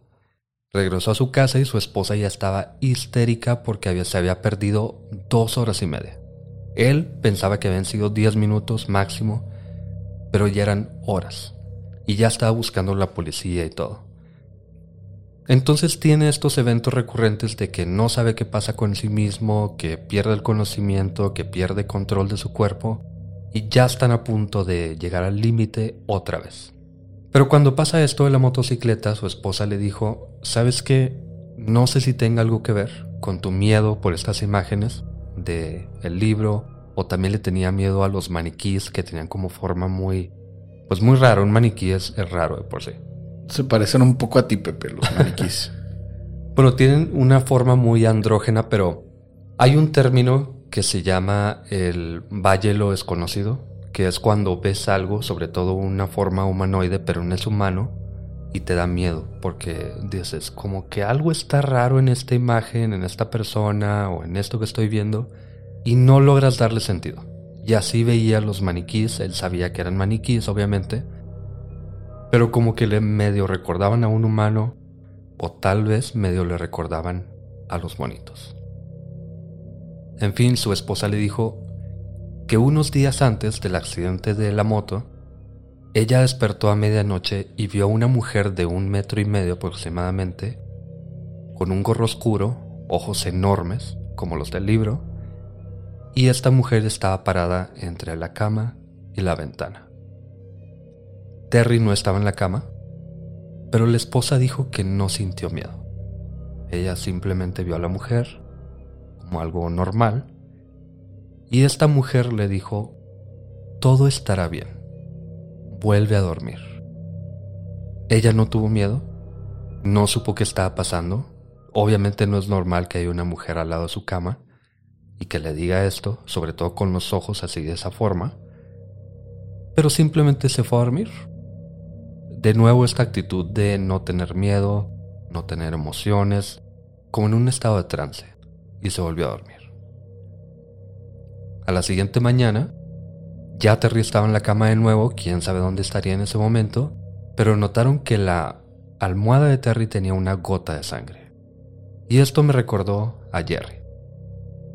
Regresó a su casa y su esposa ya estaba histérica porque había, se había perdido dos horas y media. Él pensaba que habían sido diez minutos máximo, pero ya eran horas. Y ya estaba buscando la policía y todo. Entonces tiene estos eventos recurrentes de que no sabe qué pasa con sí mismo, que pierde el conocimiento, que pierde control de su cuerpo y ya están a punto de llegar al límite otra vez. Pero cuando pasa esto de la motocicleta, su esposa le dijo, ¿sabes qué? No sé si tenga algo que ver con tu miedo por estas imágenes de el libro o también le tenía miedo a los maniquíes que tenían como forma muy pues muy raro, un maniquí es, es raro de por sí. Se parecen un poco a ti, Pepe, los [LAUGHS] maniquís. bueno, tienen una forma muy andrógena, pero Hay un término que se llama el valle lo desconocido, que es cuando ves algo, sobre todo una forma humanoide, pero no es humano, y te da miedo, porque dices, como que algo está raro en esta imagen, en esta persona o en esto que estoy viendo, y no logras darle sentido. Y así veía los maniquíes, él sabía que eran maniquíes, obviamente, pero como que le medio recordaban a un humano, o tal vez medio le recordaban a los monitos. En fin, su esposa le dijo que unos días antes del accidente de la moto, ella despertó a medianoche y vio a una mujer de un metro y medio aproximadamente, con un gorro oscuro, ojos enormes, como los del libro, y esta mujer estaba parada entre la cama y la ventana. Terry no estaba en la cama, pero la esposa dijo que no sintió miedo. Ella simplemente vio a la mujer como algo normal y esta mujer le dijo, todo estará bien, vuelve a dormir. Ella no tuvo miedo, no supo qué estaba pasando, obviamente no es normal que haya una mujer al lado de su cama y que le diga esto, sobre todo con los ojos así de esa forma, pero simplemente se fue a dormir de nuevo esta actitud de no tener miedo, no tener emociones, como en un estado de trance, y se volvió a dormir. A la siguiente mañana, ya Terry estaba en la cama de nuevo, quién sabe dónde estaría en ese momento, pero notaron que la almohada de Terry tenía una gota de sangre. Y esto me recordó a Jerry.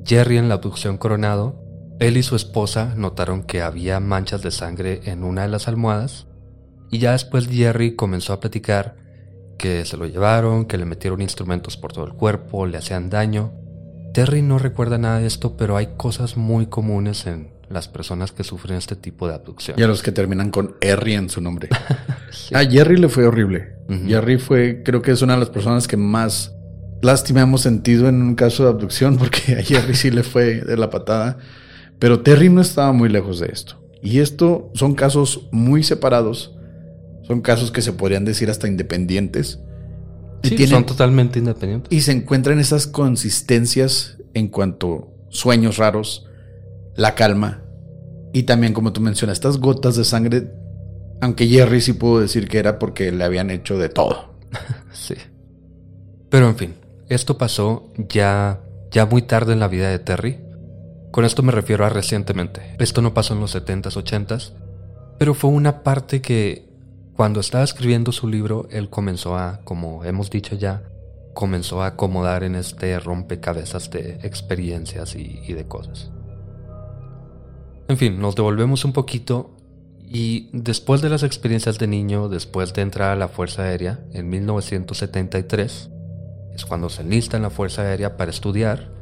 Jerry en la abducción coronado, él y su esposa notaron que había manchas de sangre en una de las almohadas y ya después Jerry comenzó a platicar que se lo llevaron, que le metieron instrumentos por todo el cuerpo, le hacían daño. Terry no recuerda nada de esto, pero hay cosas muy comunes en las personas que sufren este tipo de abducción. Y a los que terminan con Jerry en su nombre. [LAUGHS] A Jerry le fue horrible. Jerry fue, creo que es una de las personas que más lástima hemos sentido en un caso de abducción, [LAUGHS] porque a Jerry sí le fue de la patada. Pero Terry no estaba muy lejos de esto. Y esto son casos muy separados son casos que se podrían decir hasta independientes. Sí, son totalmente independientes. Y se encuentran esas consistencias en cuanto sueños raros, la calma y también, como tú mencionas, estas gotas de sangre. Aunque Jerry sí pudo decir que era porque le habían hecho de todo. [LAUGHS] sí. Pero en fin, esto pasó ya, ya muy tarde en la vida de Terry. Con esto me refiero a recientemente. Esto no pasó en los 70s, 80s, pero fue una parte que cuando estaba escribiendo su libro, él comenzó a, como hemos dicho ya, comenzó a acomodar en este rompecabezas de experiencias y, de cosas. En fin, nos devolvemos un poquito y después de las experiencias de niño, después de entrar a la Fuerza Aérea en 1973, es cuando se enlista en la Fuerza Aérea para estudiar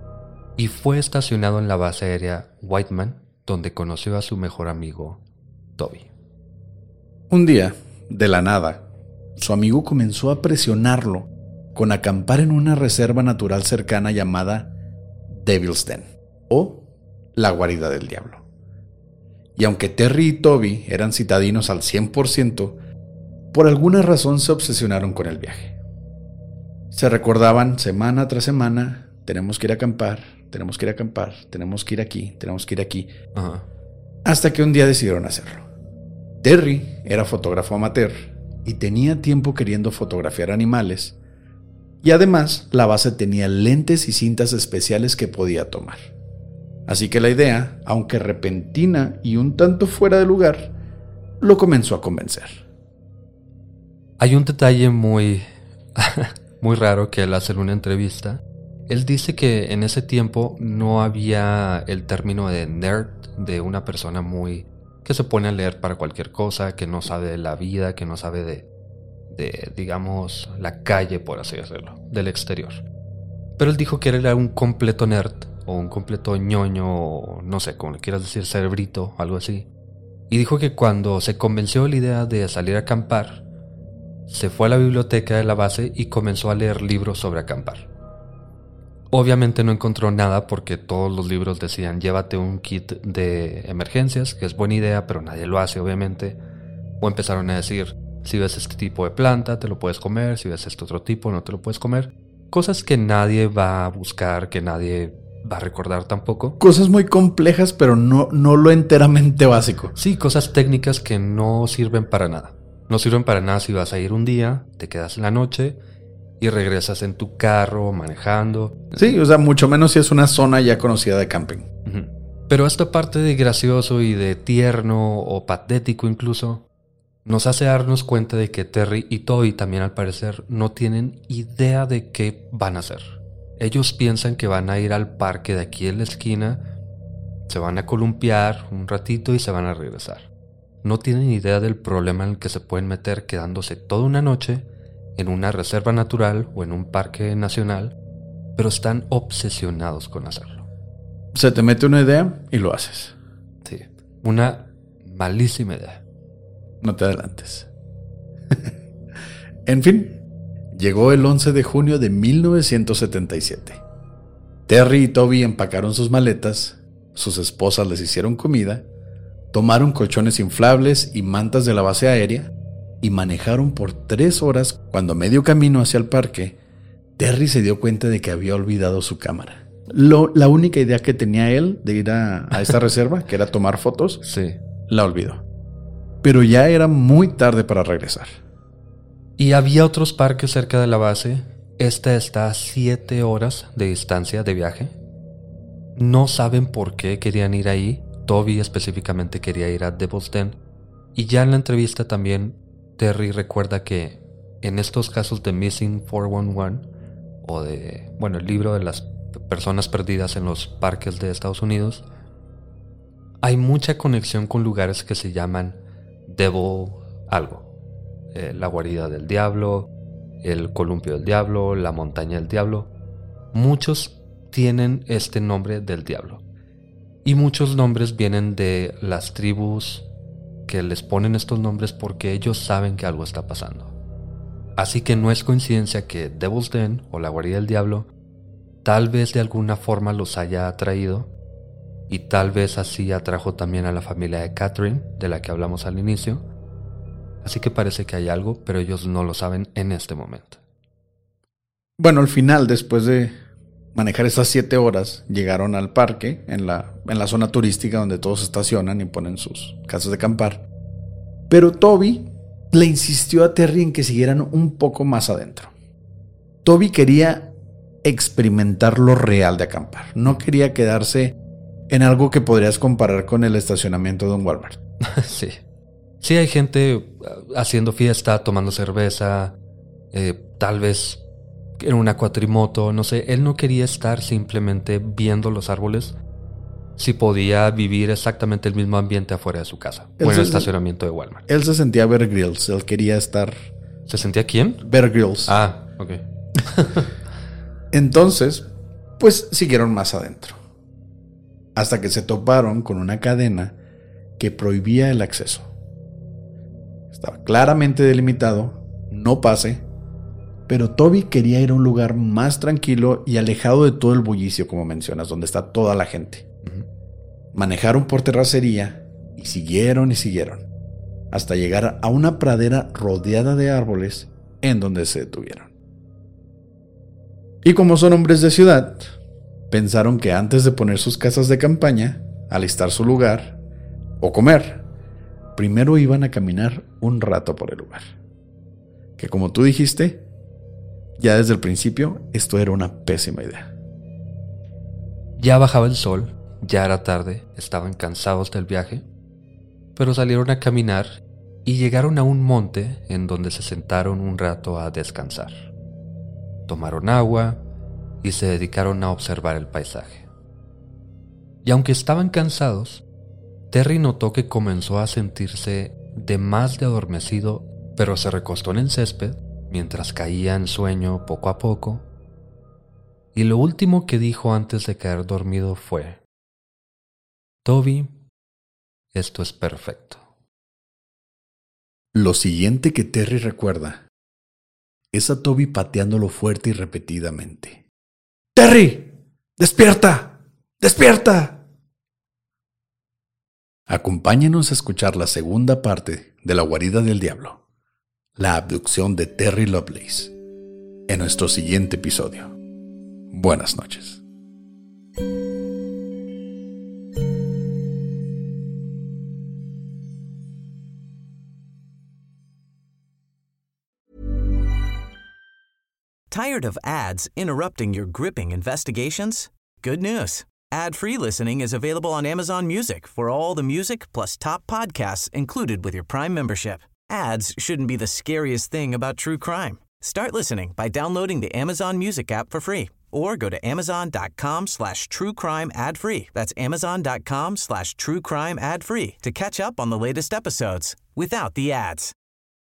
y fue estacionado en la base aérea Whiteman, donde conoció a su mejor amigo, Toby. Un día, de la nada, su amigo comenzó a presionarlo con acampar en una reserva natural cercana llamada Devil's Den o la guarida del diablo. Y aunque Terry y Toby eran citadinos al 100%, por alguna razón se obsesionaron con el viaje. Se recordaban semana tras semana, tenemos que ir a acampar, tenemos que ir a acampar, tenemos que ir aquí, tenemos que ir aquí, hasta que un día decidieron hacerlo. Terry era fotógrafo amateur y tenía tiempo queriendo fotografiar animales, y además la base tenía lentes y cintas especiales que podía tomar. Así que la idea, aunque repentina y un tanto fuera de lugar, lo comenzó a convencer. Hay un detalle muy [LAUGHS] muy raro que él hace en una entrevista. Él dice que en ese tiempo no había el término de nerd de una persona muy que se pone a leer para cualquier cosa, que no sabe de la vida, que no sabe de, de, digamos, la calle, por así decirlo, del exterior. Pero él dijo que era un completo nerd, o un completo ñoño, o no sé, como le quieras decir, cerebrito, algo así. Y dijo que cuando se convenció de la idea de salir a acampar, se fue a la biblioteca de la base y comenzó a leer libros sobre acampar. Obviamente no encontró nada porque todos los libros decían llévate un kit de emergencias, que es buena idea, pero nadie lo hace obviamente. O empezaron a decir, si ves este tipo de planta, te lo puedes comer, si ves este otro tipo, no te lo puedes comer. Cosas que nadie va a buscar, que nadie va a recordar tampoco. Cosas muy complejas, pero no, no lo enteramente básico. Sí, cosas técnicas que no sirven para nada. No sirven para nada si vas a ir un día, te quedas en la noche y regresas en tu carro manejando. Sí, o sea, mucho menos si es una zona ya conocida de camping. Pero esta parte de gracioso y de tierno o patético incluso nos hace darnos cuenta de que Terry y Toby también al parecer no tienen idea de qué van a hacer. Ellos piensan que van a ir al parque de aquí en la esquina, se van a columpiar un ratito y se van a regresar. No tienen idea del problema en el que se pueden meter quedándose toda una noche en una reserva natural o en un parque nacional, pero están obsesionados con hacerlo. Se te mete una idea y lo haces. Sí, una malísima idea. No te adelantes. [LAUGHS] en fin, llegó el 11 de junio de 1977. Terry y Toby empacaron sus maletas, sus esposas les hicieron comida, tomaron colchones inflables y mantas de la base aérea y manejaron por tres horas cuando a medio camino hacia el parque, Terry se dio cuenta de que había olvidado su cámara. la única idea que tenía él de ir a, a esta [LAUGHS] reserva, que era tomar fotos, sí. la olvidó. Pero ya era muy tarde para regresar. Y había otros parques cerca de la base. Esta está a siete horas de distancia de viaje. No saben por qué querían ir ahí. Toby específicamente quería ir a Devil's Den. Y ya en la entrevista también Terry recuerda que en estos casos de Missing 411 o de, bueno, el libro de las personas perdidas en los parques de Estados Unidos, hay mucha conexión con lugares que se llaman Devil algo. Eh, la guarida del diablo, el columpio del diablo, la montaña del diablo. Muchos tienen este nombre del diablo. Y muchos nombres vienen de las tribus que les ponen estos nombres porque ellos saben que algo está pasando. Así que no es coincidencia que Devil's Den o la guarida del diablo tal vez de alguna forma los haya atraído y tal vez así atrajo también a la familia de Catherine, de la que hablamos al inicio. Así que parece que hay algo, pero ellos no lo saben en este momento. Bueno, al final, después de manejar esas siete horas, llegaron al parque, en la, en la zona turística donde todos estacionan y ponen sus casas de acampar. Pero Toby le insistió a Terry en que siguieran un poco más adentro. Toby quería experimentar lo real de acampar. No quería quedarse en algo que podrías comparar con el estacionamiento de un Walmart. [LAUGHS] sí. Sí, hay gente uh, haciendo fiesta, tomando cerveza, eh, tal vez en una cuatrimoto, no sé, él no quería estar simplemente viendo los árboles si podía vivir exactamente el mismo ambiente afuera de su casa o en el estacionamiento de Walmart. Él se sentía Bear Grylls, él quería estar... ¿Se sentía quién? Bear Grylls. Ah, ok. [LAUGHS] Entonces, pues siguieron más adentro. Hasta que se toparon con una cadena que prohibía el acceso. Estaba claramente delimitado, no pase, pero Toby quería ir a un lugar más tranquilo y alejado de todo el bullicio, como mencionas, donde está toda la gente. Manejaron por terracería y siguieron y siguieron, hasta llegar a una pradera rodeada de árboles en donde se detuvieron. Y como son hombres de ciudad, pensaron que antes de poner sus casas de campaña, alistar su lugar o comer, primero iban a caminar un rato por el lugar. Que como tú dijiste, ya desde el principio, esto era una pésima idea. Ya bajaba el sol, ya era tarde, estaban cansados del viaje, pero salieron a caminar y llegaron a un monte en donde se sentaron un rato a descansar. Tomaron agua y se dedicaron a observar el paisaje. Y aunque estaban cansados, Terry notó que comenzó a sentirse de más de adormecido, pero se recostó en el césped mientras caía en sueño poco a poco, y lo último que dijo antes de caer dormido fue, Toby, esto es perfecto. Lo siguiente que Terry recuerda es a Toby pateándolo fuerte y repetidamente. ¡Terry! ¡Despierta! ¡Despierta! Acompáñenos a escuchar la segunda parte de La guarida del diablo la abducción de Terry Lovelace, en nuestro siguiente episodio. Buenas noches. Tired of ads interrupting your gripping investigations? Good news. Ad-free listening is available on Amazon Music for all the music plus top podcasts included with your Prime membership. Ads shouldn't be the scariest thing about true crime. Start listening by downloading the Amazon Music app for free or go to amazon.com slash true crime ad free. That's amazon.com slash true crime ad free to catch up on the latest episodes without the ads.